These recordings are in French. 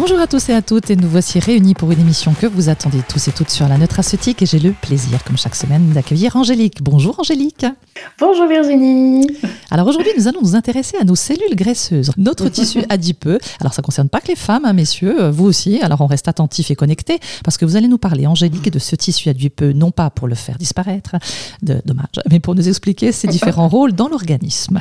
Bonjour à tous et à toutes et nous voici réunis pour une émission que vous attendez tous et toutes sur la nutraceutique et j'ai le plaisir comme chaque semaine d'accueillir Angélique. Bonjour Angélique. Bonjour Virginie. Alors aujourd'hui nous allons nous intéresser à nos cellules graisseuses, notre tissu adipeux. Alors ça ne concerne pas que les femmes, hein, messieurs, vous aussi. Alors on reste attentifs et connectés parce que vous allez nous parler Angélique de ce tissu adipeux, non pas pour le faire disparaître, de, dommage, mais pour nous expliquer ses différents rôles dans l'organisme.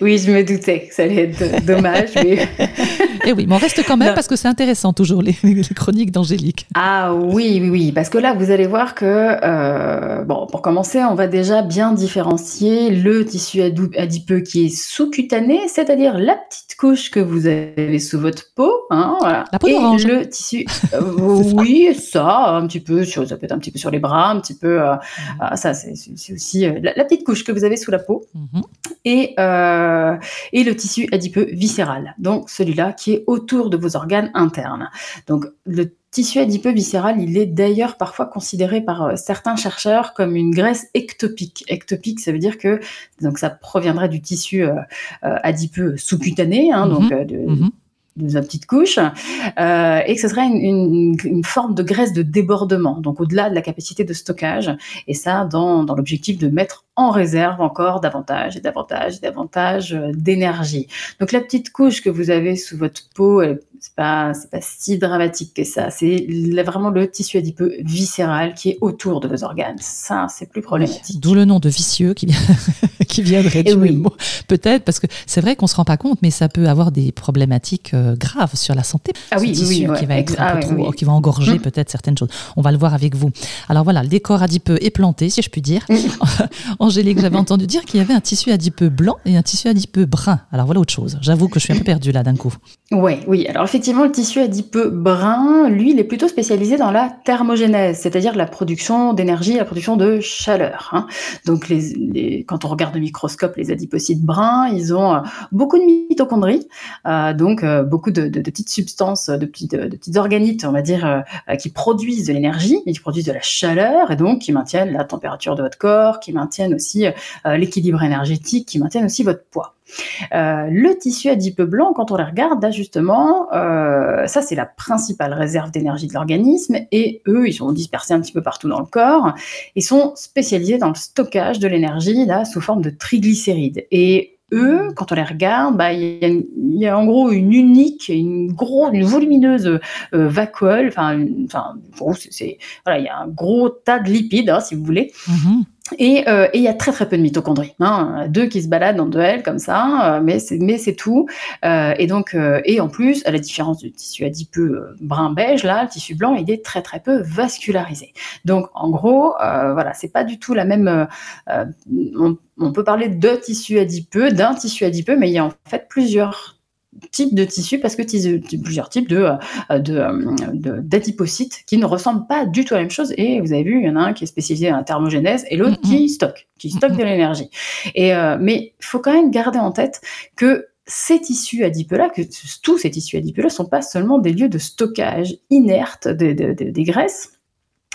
Oui, je me doutais que ça allait être dommage. Mais... Et eh oui, mais on reste quand même parce que c'est intéressant toujours les, chroniques d'Angélique. Ah oui, oui, oui, parce que là, vous allez voir que, euh, bon, pour commencer, on va déjà bien différencier le tissu adipeux qui est sous-cutané, c'est-à-dire la petite couche que vous avez sous votre peau, hein, voilà. La peau et orange. le tissu, euh, oui, ça, un petit peu sur, ça peut être un petit peu sur les bras, un petit peu, euh, mhm. ça, c'est aussi la, petite couche que vous avez sous la peau. Mhm. Et euh, et le tissu adipeux viscéral, donc celui-là qui est autour de vos organes internes. Donc le tissu adipeux viscéral, il est d'ailleurs parfois considéré par euh, certains chercheurs comme une graisse ectopique. Ectopique, ça veut dire que donc ça proviendrait du tissu euh, adipeux sous-cutané, hein, donc mhm. de, mhm de sa petite couche, euh, et que ce serait une, une, forme de graisse de débordement, donc au-delà de la capacité de stockage, et ça dans, dans l'objectif de mettre en réserve encore davantage et davantage et davantage euh, d'énergie. Donc la petite couche que vous avez sous votre peau, c'est pas c'est pas si dramatique que ça. C'est vraiment le tissu adipeux viscéral qui est autour de vos organes. Ça, c'est plus problématique. D'où le nom de vicieux qui, qui viendrait du oui. mot. Peut-être parce que c'est vrai qu'on se rend pas compte, mais ça peut avoir des problématiques euh, graves sur la santé. Ah oui, tissu oui, qui va être un peu ah trop, qui va engorger mm. peut-être certaines choses. On va le voir avec vous. Alors voilà, le décor adipeux est planté, si je puis dire. Angélique, j'avais entendu dire qu'il y avait un tissu adipeux blanc et un tissu adipeux brun. Alors voilà autre chose. J'avoue que je suis un peu perdue là d'un coup. Oui, oui. Alors effectivement, le tissu adipeux brun, lui, il est plutôt spécialisé dans la thermogénèse, c'est-à-dire la production d'énergie, la production de chaleur. Hein. Donc, quand on regarde au microscope les adipocytes bruns, ils ont euh, beaucoup de mitochondries, euh, donc euh, beaucoup de, petites substances, de petites organites, on va dire, qui produisent de l'énergie, qui produisent de la chaleur, et donc qui maintiennent la température de votre corps, qui maintiennent aussi l'équilibre énergétique, qui maintiennent aussi votre poids. Euh, le tissu adipeux blanc, quand on les regarde, là justement, euh, ça c'est la principale réserve d'énergie de l'organisme, et eux, ils sont dispersés un petit peu partout dans le corps, et sont spécialisés dans le stockage de l'énergie sous forme de triglycérides. Et eux, quand on les regarde, bah, il y, a en gros une unique, une grosse, une volumineuse euh, vacuole. Enfin, enfin, c'est, voilà, il y a un gros tas de lipides, hein, si vous voulez. Euh, et il y a très très peu de mitochondries, hein, deux qui se baladent en duel comme ça, euh, mais c'est tout. Euh, et donc euh, et en plus, à la différence du tissu adipeux brun beige là, le tissu blanc il est très très peu vascularisé. Donc en gros, voilà, c'est pas du tout la même. On, on, peut parler de tissu adipeux, d'un tissu adipeux, mais il y a en fait plusieurs types de tissus parce que plusieurs types de, euh, de, d'adipocytes qui ne ressemblent pas du tout à la même chose. Et vous avez vu, il y en a un qui est spécialisé dans la thermogénèse et l'autre qui stocke, qui stocke de l'énergie. Et, euh, mais il faut quand même garder en tête que ces tissus adipeux-là, que tous ces tissus adipeux-là, sont pas seulement des lieux de stockage inerte des graisses,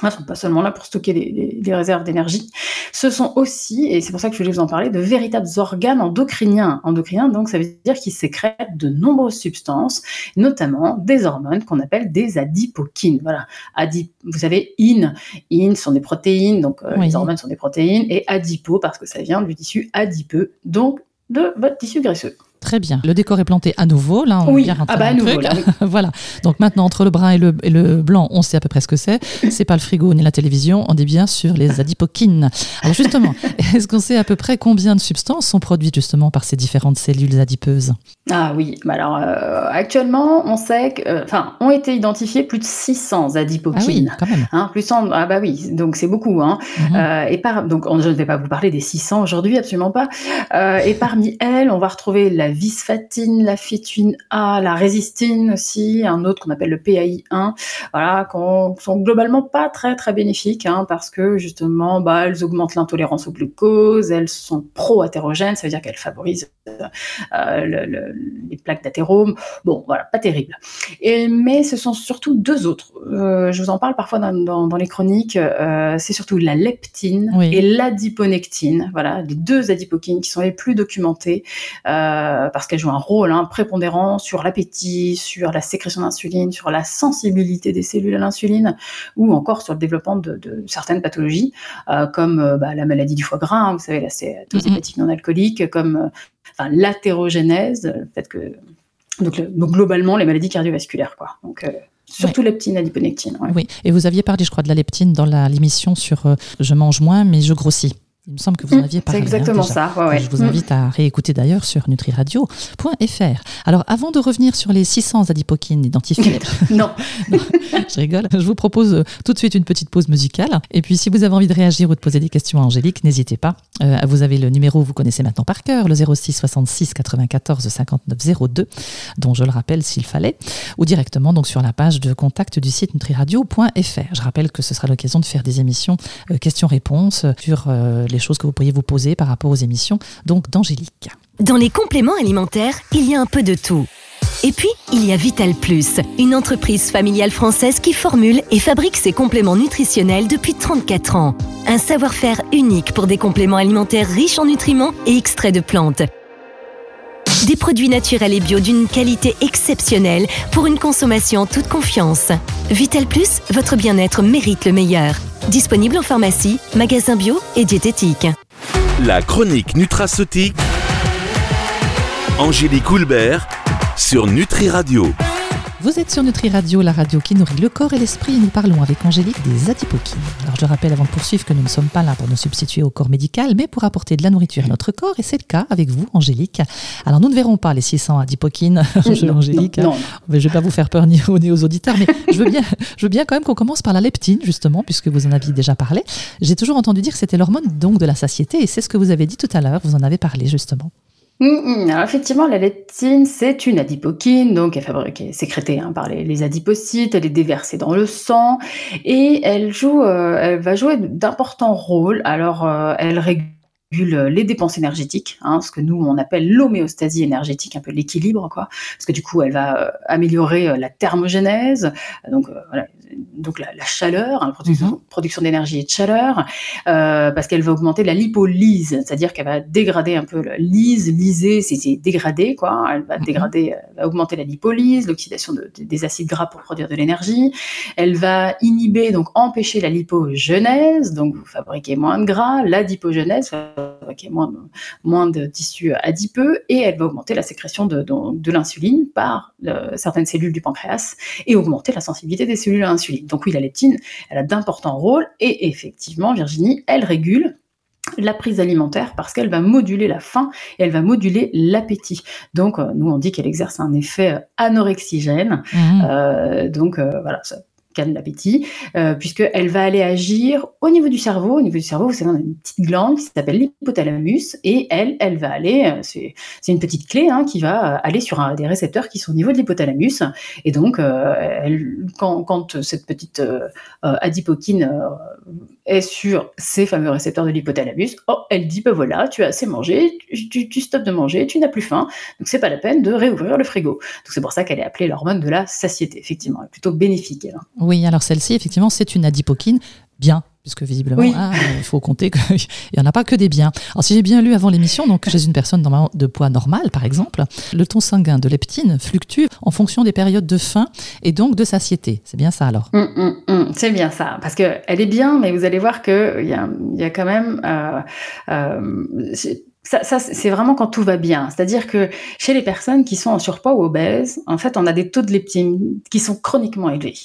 ne sont pas seulement là pour stocker des, réserves d'énergie, ce sont aussi, et c'est pour ça que je voulais vous en parler, de véritables organes endocriniens. Endocriniens, donc ça veut dire qu'ils sécrètent de nombreuses substances, notamment des hormones qu'on appelle des adipokines. Voilà, Adip, vous savez, in, in sont des protéines, donc euh, les hormones sont des protéines, et adipo parce que ça vient du tissu adipeux, donc de votre tissu graisseux. Très bien. Le décor est planté à nouveau. Là, on oui. vient ah bah à nouveau. voilà. Donc maintenant, entre le brun et le, et le, blanc, on sait à peu près ce que c'est. C'est pas le frigo ni la télévision. On est bien sur les adipokines. Alors justement, est-ce qu'on sait à peu près combien de substances sont produites justement par ces différentes cellules adipeuses? Ah oui. Bah alors euh, actuellement, on sait que, euh, enfin, ont été identifiés plus de 600 adipokines. Ah oui, quand même. Hein, plus 100, ah bah oui. Donc c'est beaucoup. Hein. Mhm. Euh, et par, donc je ne vais pas vous parler des 600 aujourd'hui, absolument pas. et parmi elles, on va retrouver la visfatine, la phytuine A, la résistine aussi, un autre qu'on appelle le PAI1, voilà, qui sont globalement pas très très bénéfiques, hein, parce que justement, bah, elles augmentent l'intolérance au glucose, elles sont pro-athérogènes, ça veut dire qu'elles favorisent euh, les plaques d'athérome. Bon, voilà, pas terrible. Et, mais ce sont surtout deux autres. Euh, je vous en parle parfois dans, dans, les chroniques. Euh, c'est surtout la leptine et l'adiponectine. Voilà, les deux adipokines qui sont les plus documentées euh, parce qu'elles jouent un rôle hein, prépondérant sur l'appétit, sur la sécrétion d'insuline, sur la sensibilité des cellules à l'insuline ou encore sur le développement de, de certaines pathologies comme bah, la maladie du foie gras, hein, vous savez, la cétose hépatique non alcoolique, comme enfin, l'athérogénèse, le fait que donc, globalement les maladies cardiovasculaires quoi. Donc Surtout leptine, adiponectine. Ouais. Oui, et vous aviez parlé, je crois, de la leptine dans l'émission sur Je mange moins, mais je grossis. Il me semble que vous en aviez parlé. C'est exactement ça. Je vous invite à réécouter d'ailleurs sur nutriradio.fr. Alors, avant de revenir sur les 600 adipokines identifiés. non. je rigole. Je vous propose euh, tout de suite une petite pause musicale. Et puis, si vous avez envie de réagir ou de poser des questions à Angélique, n'hésitez pas. Euh, vous avez le numéro, vous connaissez maintenant par cœur, le 06 66 94 59 02, dont je le rappelle s'il fallait, ou directement donc sur la page de contact du site nutriradio.fr. Je rappelle que ce sera l'occasion de faire des émissions euh, questions-réponses sur les choses que vous pourriez vous poser par rapport aux émissions donc d'Angélique. Dans les compléments alimentaires, il y a un peu de tout. Et puis, il y a Vital Plus, une entreprise familiale française qui formule et fabrique ses compléments nutritionnels depuis 34 ans. Un savoir-faire unique pour des compléments alimentaires riches en nutriments et extraits de plantes. Des produits naturels et bio d'une qualité exceptionnelle pour une consommation en toute confiance. Vital Plus, votre bien-être mérite le meilleur. Disponible en pharmacie, magasin bio et diététique. La chronique nutraceutique. Angélique Houlbert sur Nutri Radio. Vous êtes sur Nutri Radio, la radio qui nourrit le corps et l'esprit. Nous parlons avec Angélique des adipokines. Alors je rappelle avant de poursuivre que nous ne sommes pas là pour nous substituer au corps médical, mais pour apporter de la nourriture à notre corps. Et c'est le cas avec vous, Angélique. Alors nous ne verrons pas les 600 adipokines, Angélique. Non, Je ne vais pas vous faire peur ni aux, ni aux auditeurs, mais je veux, bien, je veux bien quand même qu'on commence par la leptine, justement, puisque vous en aviez déjà parlé. J'ai toujours entendu dire que c'était l'hormone donc de la satiété, et c'est ce que vous avez dit tout à l'heure. Vous en avez parlé justement. Hum, hum. Alors effectivement, la leptine, c'est une adipokine, donc elle est fabriquée, sécrétée hein, par les, adipocytes, elle est déversée dans le sang et elle joue, euh, elle va jouer d'importants rôles. Alors, euh, elle régule les dépenses énergétiques, hein, ce que nous on appelle l'homéostasie énergétique, un peu l'équilibre, quoi. Parce que du coup, elle va euh, améliorer la thermogénèse, donc voilà, donc la, chaleur, hein, la mhm. production, d'énergie et de chaleur, euh, parce qu'elle va augmenter la lipolyse, c'est-à-dire qu'elle va dégrader un peu la lise, liser, c'est dégrader quoi. Elle va mhm. dégrader, euh, va augmenter la lipolyse, l'oxydation des acides gras pour produire de l'énergie. Elle va inhiber, donc empêcher la lipogenèse, donc vous fabriquez moins de gras, l'adipogenèse, fabriquer moins, moins de tissus adipeux, et elle va augmenter la sécrétion de, de, l'insuline par euh, certaines cellules du pancréas et augmenter la sensibilité des cellules à l'insuline. Donc oui, la leptine, elle a d'importants rôles et effectivement, Virginie, elle régule la prise alimentaire parce qu'elle va moduler la faim et elle va moduler l'appétit. Donc, euh, nous, on dit qu'elle exerce un effet anorexigène. Mmh. Euh, donc, voilà, ça calme l'appétit, euh, puisqu'elle va aller agir au niveau du cerveau. Au niveau du cerveau, vous savez, on a une petite glande qui s'appelle l'hypothalamus, et elle, elle va aller, euh, c'est une petite clé hein, qui va aller sur des récepteurs qui sont au niveau de l'hypothalamus. Et donc, euh, quand, cette petite euh, euh adipokine est sur ces fameux récepteurs de l'hypothalamus, oh, elle dit, ben voilà, tu as assez mangé, tu, tu, de manger, tu n'as plus faim, donc c'est pas la peine de réouvrir le frigo. Donc c'est pour ça qu'elle est appelée l'hormone de la satiété, effectivement, plutôt bénéfique. Hein. Oui, alors celle-ci, effectivement, c'est une adipokine bien puisque visiblement, ah, il faut compter qu'il n'y en a pas que des biens. Alors, si j'ai bien lu avant l'émission, donc chez une personne de poids normal, par exemple, le ton sanguin de leptine fluctue en fonction des périodes de faim et donc de satiété. C'est bien ça alors? Hum, hum, hum. C'est bien ça, parce qu'elle est bien, mais vous allez voir qu'il y a, y a quand même... Euh, euh, ça, ça c'est vraiment quand tout va bien. C'est-à-dire que chez les personnes qui sont en surpoids ou obèses, en fait, on a des taux de leptine qui sont chroniquement élevés.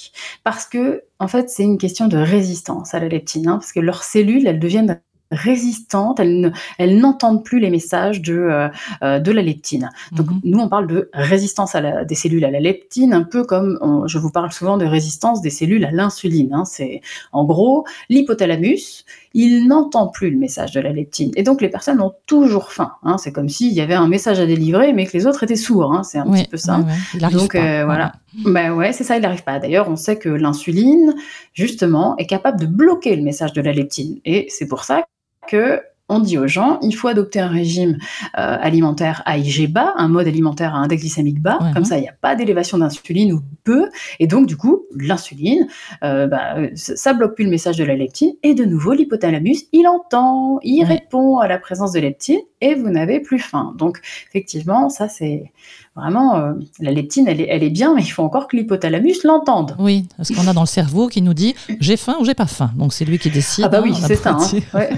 Parce que, en fait, c'est une question de résistance à la leptine, hein, parce que leurs cellules, elles deviennent résistantes, elles, n'entendent plus les messages de, euh, euh, de la leptine. Donc mhm. nous, on parle de résistance à la, des cellules à la leptine, un peu comme je vous parle souvent de résistance des cellules à l'insuline. Hein. C'est en gros l'hypothalamus, il n'entend plus le message de la leptine. Et donc les personnes ont toujours faim. Hein. C'est comme s'il y avait un message à délivrer, mais que les autres étaient sourds. Hein. C'est un petit peu ça. donc euh, voilà. Ben ouais, c'est ça, il n'arrive pas. D'ailleurs, on sait que l'insuline, justement, est capable de bloquer le message de la leptine. Et c'est pour ça que on dit aux gens, il faut adopter un régime euh, alimentaire AIG bas, un mode alimentaire à index glycémique bas, Ouais. comme ça il n'y a pas d'élévation d'insuline ou peu, et donc du coup l'insuline, euh, bah, ça ça bloque plus le message de la leptine, et de nouveau l'hypothalamus, il entend, il Ouais. répond à la présence de leptine, et vous n'avez plus faim. Donc effectivement, ça c'est vraiment, euh, la leptine elle est, elle est bien, mais il faut encore que l'hypothalamus l'entende. Oui, parce qu'on a dans le cerveau qui nous dit j'ai faim ou j'ai pas faim. Donc c'est lui qui décide. Ah bah oui, hein, c'est ça. hein. Ouais,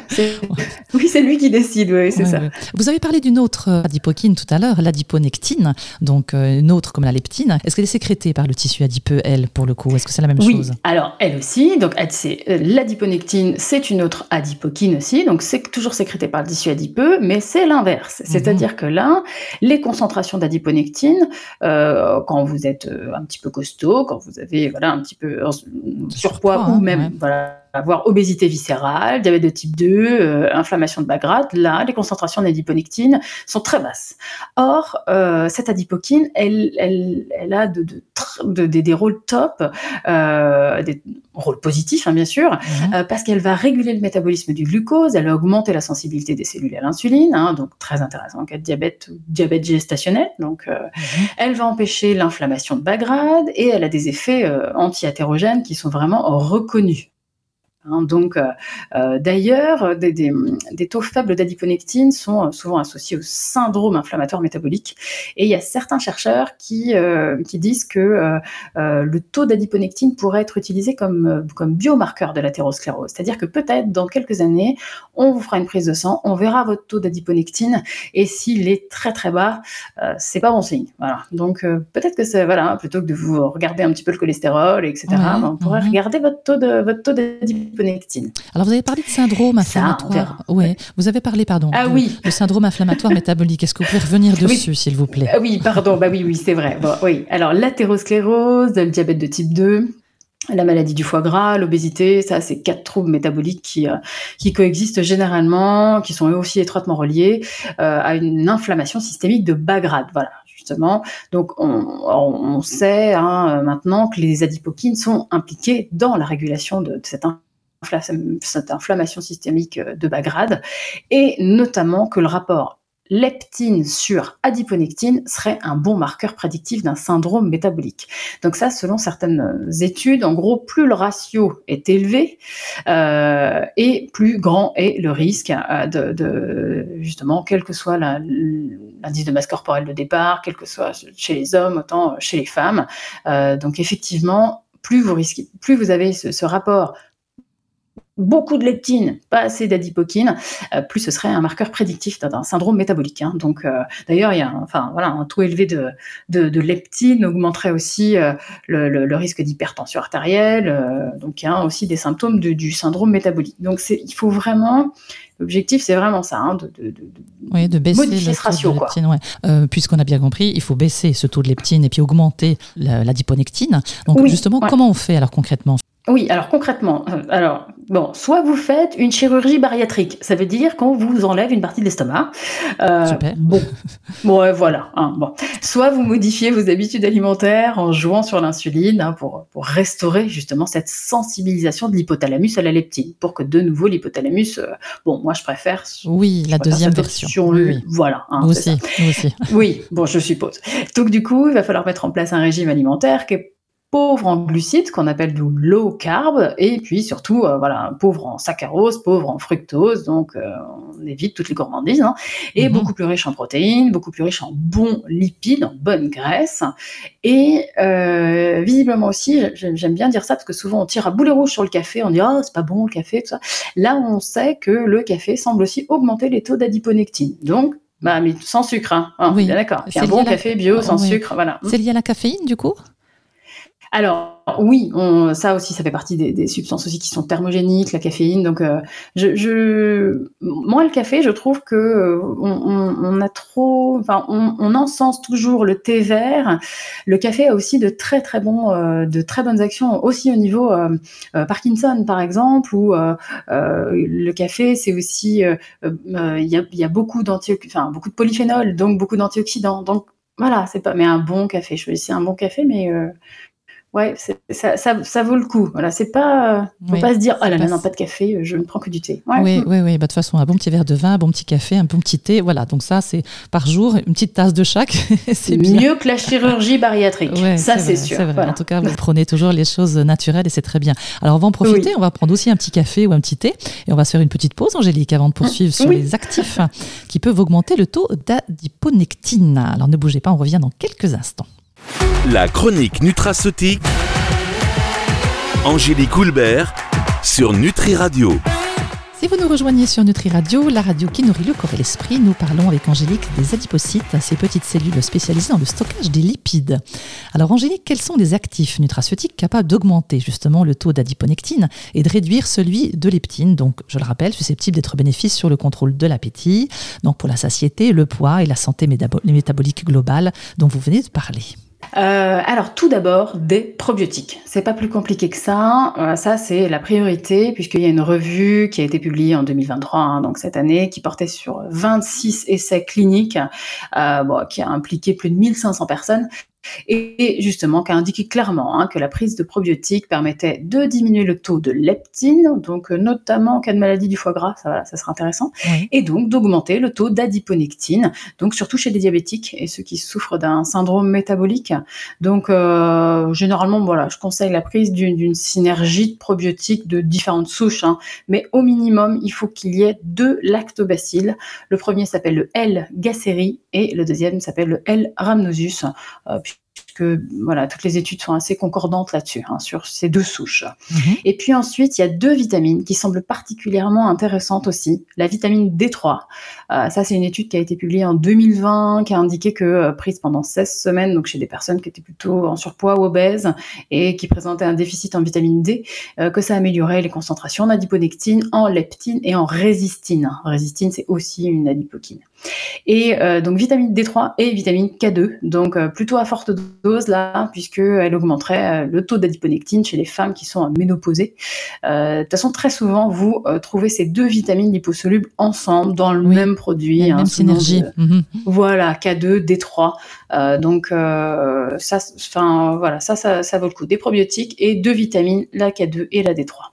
oui, c'est lui qui décide, oui, c'est Ouais, ça. ouais. Vous avez parlé d'une autre euh, adipokine tout à l'heure, l'adiponectine, donc euh, une autre comme la leptine. Est-ce qu'elle est sécrétée par le tissu adipeux, elle, pour le coup? Est-ce que c'est la même Oui, chose? alors elle aussi, donc l'adiponectine, c'est une autre adipokine aussi, donc c'est toujours sécrété par le tissu adipeux, mais c'est l'inverse. C'est-à-dire que là, les concentrations d'adiponectine, euh, quand vous êtes euh, un petit peu costaud, quand vous avez voilà un petit peu surpoids surpoids, ou hein, même ouais. voilà avoir obésité viscérale, diabète de type 2, euh, inflammation de bas grade, là, les concentrations d'adiponectine sont très basses. Or, euh, cette adipokine, elle, elle, elle a de, de, tr- de- des- rôles top, euh, des rôles positifs, hein, bien sûr, Mhm. parce qu'elle va réguler le métabolisme du glucose, elle va augmenter la sensibilité des cellules à l'insuline, hein, donc très intéressant en cas de diabète ou diabète gestationnel. Donc, Mhm. elle va empêcher l'inflammation de bas grade et elle a des effets anti-athérogènes qui sont vraiment reconnus. Hein, donc, euh, euh, d'ailleurs, des, des- des taux faibles d'adiponectine sont euh, souvent associés au syndrome inflammatoire métabolique. Et il y a certains chercheurs qui, euh, qui disent que euh, le taux d'adiponectine pourrait être utilisé comme, comme biomarqueur de l'athérosclérose. C'est-à-dire que peut-être dans quelques années, on vous fera une prise de sang, on verra votre taux d'adiponectine, et s'il est très très bas, c'est pas bon signe. Voilà. Donc peut-être que c'est voilà, plutôt que de vous regarder un petit peu le cholestérol, etc. Ben, on pourrait regarder votre taux de votre taux d'adiponectine. Alors vous avez parlé de syndrome Ça, inflammatoire. ouais. Vous avez parlé, pardon, Ah de, oui. de syndrome inflammatoire métabolique. Est-ce que vous pouvez revenir Oui. dessus, s'il vous plaît? Ah oui, pardon, bah oui, oui, c'est vrai. Bon, oui. Alors l'athérosclérose, le diabète de type 2, la maladie du foie gras, l'obésité, ça, c'est quatre troubles métaboliques qui, euh, qui coexistent généralement, qui sont eux aussi étroitement reliés euh, à une inflammation systémique de bas grade. Voilà, justement. Donc, on, sait hein, euh, maintenant que les adipokines sont impliquées dans la régulation de, de cette infla- cette inflammation systémique euh, de bas grade, et notamment que le rapport leptine sur adiponectine serait un bon marqueur prédictif d'un syndrome métabolique. Donc ça, selon certaines études, en gros, plus le ratio est élevé euh, et plus grand est le risque euh, de, de- justement, quel que soit l'indice de masse corporelle de départ, quel que soit chez les hommes, autant chez les femmes. Euh, donc effectivement, plus vous risquez, plus vous avez ce rapport beaucoup de leptine, pas assez d'adipokine, euh, plus ce serait un marqueur prédictif d'un- syndrome métabolique. hein. Donc, euh, d'ailleurs, il y a un, enfin, voilà, un taux élevé de, de, de leptine augmenterait aussi euh, le, le- le risque d'hypertension artérielle. donc, il y a aussi des symptômes de- du syndrome métabolique. Donc, il faut vraiment, l'objectif, c'est vraiment ça, hein, de, de- de- Oui, de baisser Modifier ce ratio, ouais. Euh, Puisqu'on a bien compris, il faut baisser ce taux de leptine et puis augmenter la- l'adiponectine. Donc Oui, justement, ouais. comment on fait alors concrètement? Oui, alors concrètement, euh, alors bon, soit vous faites une chirurgie bariatrique, ça veut dire qu'on vous enlève une partie de l'estomac. Euh, Super. Bon, bon, voilà. hein, bon, soit vous modifiez vos habitudes alimentaires en jouant sur l'insuline hein, pour pour restaurer justement cette sensibilisation de l'hypothalamus à la leptine, pour que de nouveau l'hypothalamus, euh, bon, moi je préfère. Oui, la deuxième version. Oui, oui. Voilà. hein, ça. aussi, nous aussi. Oui, bon, je suppose. Donc du coup, il va falloir mettre en place un régime alimentaire qui est pauvre en glucides, qu'on appelle du low carb, et puis surtout, euh, voilà, pauvre en saccharose, pauvre en fructose, donc euh, on évite toutes les gourmandises, hein, et Mhm. beaucoup plus riche en protéines, beaucoup plus riche en bons lipides, en bonnes graisses, et euh, visiblement aussi, j'aime bien dire ça parce que souvent on tire à boulet rouge sur le café, on dit oh c'est pas bon le café, tout ça. Là, on sait que le café semble aussi augmenter les taux d'adiponectine, donc bah, mais sans sucre, hein. Hein, Oui. bien d'accord. Un bon la- café bio sans Oui. sucre, voilà. C'est lié à la caféine du coup? Alors oui, ça aussi, ça fait partie des, substances aussi qui sont thermogéniques, la caféine. Donc, euh, je, je, moi, le café, je trouve que euh, on, a trop, enfin, on, encense toujours le thé vert. Le café a aussi de très très bons, euh, de très bonnes actions aussi au niveau Parkinson, par exemple, où le café, c'est aussi, il y, a, beaucoup enfin, beaucoup de polyphénols, donc beaucoup d'antioxydants. Donc voilà, c'est pas, mais un bon café. Choisissez un bon café, mais ouais, ça, ça, ça, vaut le coup. Voilà, c'est pas, faut pas se dire, ah là là, non, pas de café, je ne prends que du thé. Ouais. Oui, oui, oui. Bah, de toute façon, un bon petit verre de vin, un bon petit café, un bon petit thé, voilà. Donc ça, c'est par jour, une petite tasse de chaque. c'est mieux que la chirurgie bariatrique. ça, c'est sûr. En tout cas, vous prenez toujours les choses naturelles et c'est très bien. Alors, on va en profiter. On va prendre aussi un petit café ou un petit thé et on va se faire une petite pause, Angélique, avant de poursuivre sur les actifs qui peuvent augmenter le taux d'adiponectine. Alors, ne bougez pas, on revient dans quelques instants. La chronique nutraceutique. Angélique Houlbert sur Nutri Radio. Si vous nous rejoignez sur Nutri Radio, la radio qui nourrit le corps et l'esprit, nous parlons avec Angélique des adipocytes, ces petites cellules spécialisées dans le stockage des lipides. Alors Angélique, quels sont les actifs nutraceutiques capables d'augmenter justement le taux d'adiponectine et de réduire celui de leptine, donc je le rappelle, susceptible d'être bénéfice sur le contrôle de l'appétit, donc pour la satiété, le poids et la santé métabolique globale dont vous venez de parler euh, alors tout d'abord des probiotiques. C'est pas plus compliqué que ça. Euh, ça c'est la priorité puisqu'il y a une revue qui a été publiée en 2023, hein, donc cette année, qui portait sur 26 essais cliniques, euh, bon, qui a impliqué plus de 1500 personnes et justement qui a indiqué clairement hein, que la prise de probiotiques permettait de diminuer le taux de leptine, donc euh, notamment en cas de maladie du foie gras, ça, ça sera intéressant, et donc d'augmenter le taux d'adiponectine, donc surtout chez les diabétiques et ceux qui souffrent d'un syndrome métabolique. Donc euh, généralement, voilà, je conseille la prise d'une synergie de probiotiques de différentes souches, hein, mais au minimum, il faut qu'il y ait deux lactobacilles. Le premier s'appelle le L. gasseri et le deuxième s'appelle le L. rhamnosus. Euh, much que voilà, toutes les études sont assez concordantes là-dessus, hein, sur ces deux souches. Mhm. Et puis ensuite, il y a deux vitamines qui semblent particulièrement intéressantes aussi. La vitamine D3, euh, ça c'est une étude qui a été publiée en 2020, qui a indiqué que euh, prise pendant 16 semaines, donc chez des personnes qui étaient plutôt en surpoids ou obèses et qui présentaient un déficit en vitamine D, euh, que ça améliorait les concentrations en adiponectine, en leptine et en résistine. Résistine, c'est aussi une adipokine. Et donc vitamine D3 et vitamine K2, donc plutôt à forte dose là, puisqu'elle augmenterait euh, le taux d'adiponectine chez les femmes qui sont ménopausées. Euh, de toute façon, très souvent, vous euh, trouvez ces deux vitamines liposolubles ensemble dans le même produit. Hein, même synergie. Mhm. Voilà, K2, D3. donc, ça, enfin, voilà, ça, ça, ça vaut le coup. Des probiotiques et deux vitamines, la K2 et la D3.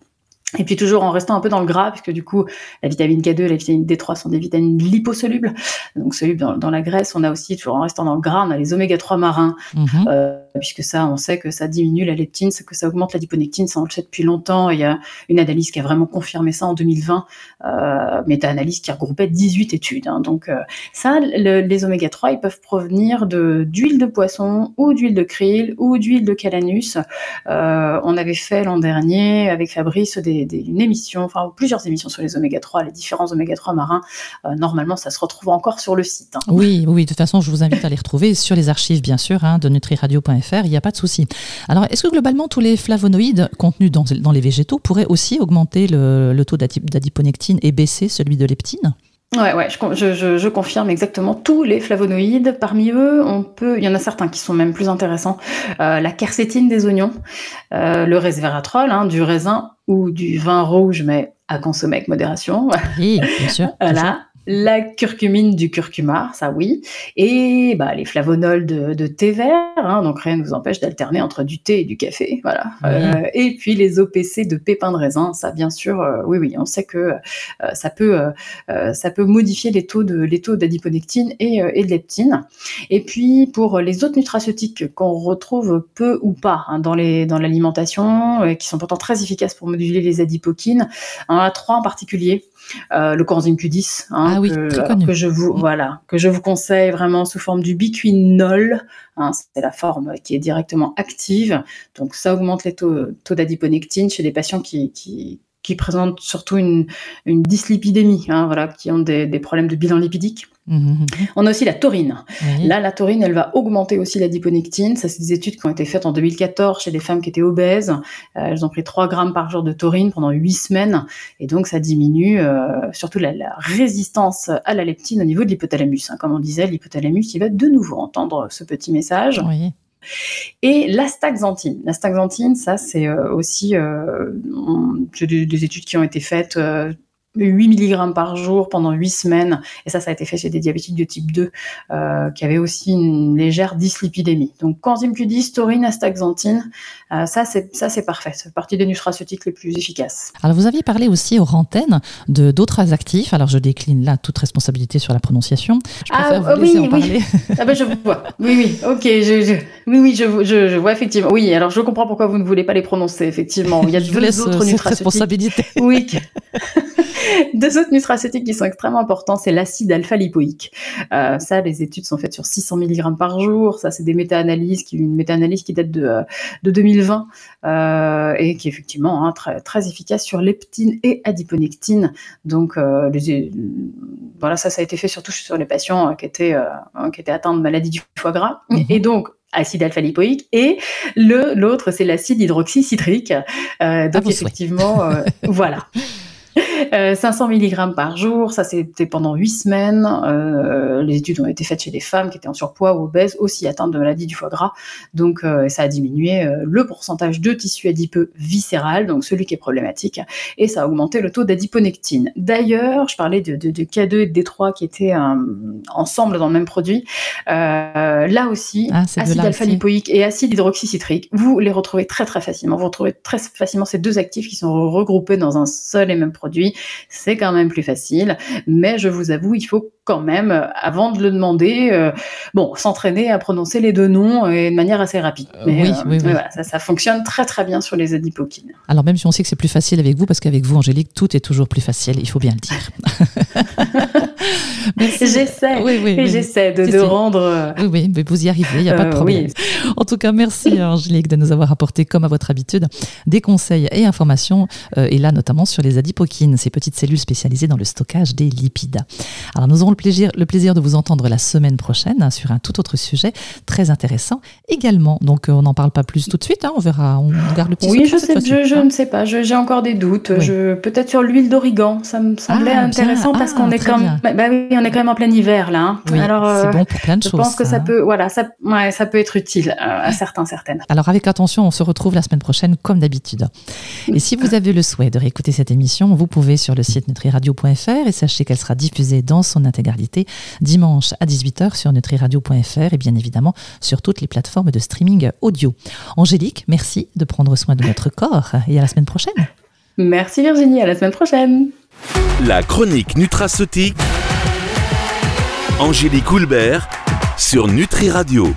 Et puis toujours en restant un peu dans le gras, puisque du coup, la vitamine K2 et la vitamine D3 sont des vitamines liposolubles, donc solubles dans, la graisse. On a aussi, toujours en restant dans le gras, on a les oméga 3 marins, mhm. euh, puisque ça, on sait que ça diminue la leptine, que ça augmente la liponectine, ça on le sait depuis longtemps. Il y a une analyse qui a vraiment confirmé ça en 2020, euh, méta-analyse qui regroupait 18 études. Hein. Donc euh, ça, les oméga 3, ils peuvent provenir d'huile de poisson ou d'huile de krill ou d'huile de calanus. Euh, on avait fait l'an dernier avec Fabrice une émission, enfin plusieurs émissions sur les oméga 3, les différents oméga 3 marins. Euh, normalement, ça se retrouve encore sur le site. Hein. Oui, oui, de toute façon, je vous invite à les retrouver sur les archives, bien sûr, hein, de nutriradio.fr, il n'y a pas de souci. Alors, est-ce que globalement, tous les flavonoïdes contenus dans, les végétaux pourraient aussi augmenter le, taux d'adiponectine et baisser celui de leptine? Ouais, ouais, je, confirme exactement tous les flavonoïdes. Parmi eux, on peut, il y en a certains qui sont même plus intéressants. Euh, la quercétine des oignons, euh, le resveratrol hein, du raisin ou du vin rouge, mais à consommer avec modération. Oui, bien sûr. voilà la curcumine du curcuma, ça oui, et bah, les flavonols de, thé vert, hein, donc rien ne vous empêche d'alterner entre du thé et du café, voilà. Euh, et puis les OPC de pépins de raisin, ça bien sûr, euh, oui oui, on sait que euh, ça peut ça peut modifier les taux de les taux d'adiponectine et, et, de leptine. Et puis pour les autres nutraceutiques qu'on retrouve peu ou pas hein, dans les dans l'alimentation, qui sont pourtant très efficaces pour moduler les adipokines, on en a trois en particulier. Le coenzyme Q10, hein, ah oui, que, je vous mm. voilà que je vous conseille vraiment sous forme du biquinol. Hein, c'est la forme qui est directement active. Donc ça augmente les taux, taux d'adiponectine chez des patients qui, qui, qui présentent surtout une, une dyslipidémie, hein, voilà, qui ont des, des problèmes de bilan lipidique. Mmh. On a aussi la taurine. Là, la taurine, elle va augmenter aussi la diponectine. Ça, c'est des études qui ont été faites en 2014 chez des femmes qui étaient obèses. Euh, elles ont pris 3 grammes par jour de taurine pendant 8 semaines. Et donc, ça diminue euh, surtout la, résistance à la leptine au niveau de l'hypothalamus. Hein. Comme on disait, l'hypothalamus, il va de nouveau entendre ce petit message. Et l'astaxanthine. L'astaxanthine, ça, c'est euh, aussi des, études qui ont été faites 8 mg par jour pendant 8 semaines. Et ça, ça a été fait chez des diabétiques de type 2 euh, qui avaient aussi une légère dyslipidémie. Donc, coenzyme Q10, taurine, astaxanthine, euh, ça, c'est ça c'est parfait. C'est partie des nutraceutiques les plus efficaces. Alors, vous aviez parlé aussi aux antennes de d'autres actifs. Alors, je décline là toute responsabilité sur la prononciation. Je ah vous oui, en oui. ah ben, je vois. Oui, oui. Ok. Je, oui, oui, je, je, je, vois effectivement. Oui. Alors, je comprends pourquoi vous ne voulez pas les prononcer. Effectivement, il y a deux autres nutraceutiques. responsabilité. Oui. Deux autres nutraceutiques qui sont extrêmement importants, c'est l'acide alpha-lipoïque. Euh, ça, les études sont faites sur 600 mg par jour. Ça, c'est des méta-analyses, qui, une méta-analyse qui date de, euh, de 2020 euh, et qui est effectivement hein, très, très efficace sur leptine et adiponectine. Donc, euh, les, voilà, ça, ça a été fait surtout sur les patients qui étaient, qui étaient atteints de maladie du foie gras. Mhm. Et donc, acide alpha-lipoïque et le l'autre c'est l'acide hydroxycitrique. Euh, donc effectivement, euh, voilà. 500 euh, mg par jour, ça c'était pendant 8 semaines. Euh, les études ont été faites chez des femmes qui étaient en surpoids ou obèses, aussi atteintes de maladies du foie gras. Donc euh, ça a diminué le pourcentage de tissu adipeux viscéral, donc celui qui est problématique, et ça a augmenté le taux d'adiponectine. D'ailleurs, je parlais de, K2 et de D3 qui étaient ensemble dans le même produit. là aussi, ah, acide alpha-lipoïque et acide hydroxycitrique, vous les retrouvez très très facilement. Vous retrouvez très facilement ces deux actifs qui sont regroupés dans un seul et même produit c'est quand même plus facile. Mais je vous avoue, il faut quand même, euh, avant de le demander, euh, bon, s'entraîner à prononcer les deux noms et de manière assez rapide. Euh, oui, oui, ça, fonctionne très très bien sur les adipokines. Alors même si on sait que c'est plus facile avec vous, parce qu'avec vous, Angélique, tout est toujours plus facile, il faut bien le dire. j'essaie, oui, oui, j'essaie de, rendre. Oui, oui, mais vous y arrivez, il n'y a pas de problème. En tout cas, merci Angélique de nous avoir apporté, comme à votre habitude, des conseils et informations, et là notamment sur les adipokines, ces petites cellules spécialisées dans le stockage des lipides. Alors nous aurons le plaisir, le plaisir de vous entendre la semaine prochaine sur un tout autre sujet très intéressant également. Donc, euh, on n'en parle pas plus tout de suite. Hein, on verra. On garde le petit. Oui, je, sais, je, hein. ne sais pas. J'ai encore des doutes. Peut-être sur l'huile d'origan. Ça me semblait ah, intéressant parce qu'on ah, est quand même. Bah, oui, on est quand même en plein hiver là. Hein. Oui, Alors, c'est euh, bon pour plein de je choses. Je pense que ça, peut, voilà, ça, ouais, ça peut être utile euh, à certains, certaines. Alors, avec attention, on se retrouve la semaine prochaine comme d'habitude. Et si vous avez le souhait de réécouter cette émission, vous pouvez sur le site nutriradio.fr et sachez qu'elle sera diffusée dans son intégralité dimanche à 18h sur nutriradio.fr et bien évidemment sur toutes les plateformes de streaming audio. Angélique, merci de prendre soin de notre corps et à la semaine prochaine. Merci Virginie, à la semaine prochaine. La chronique nutraceutique. Angélique Houlbert sur Nutri Radio.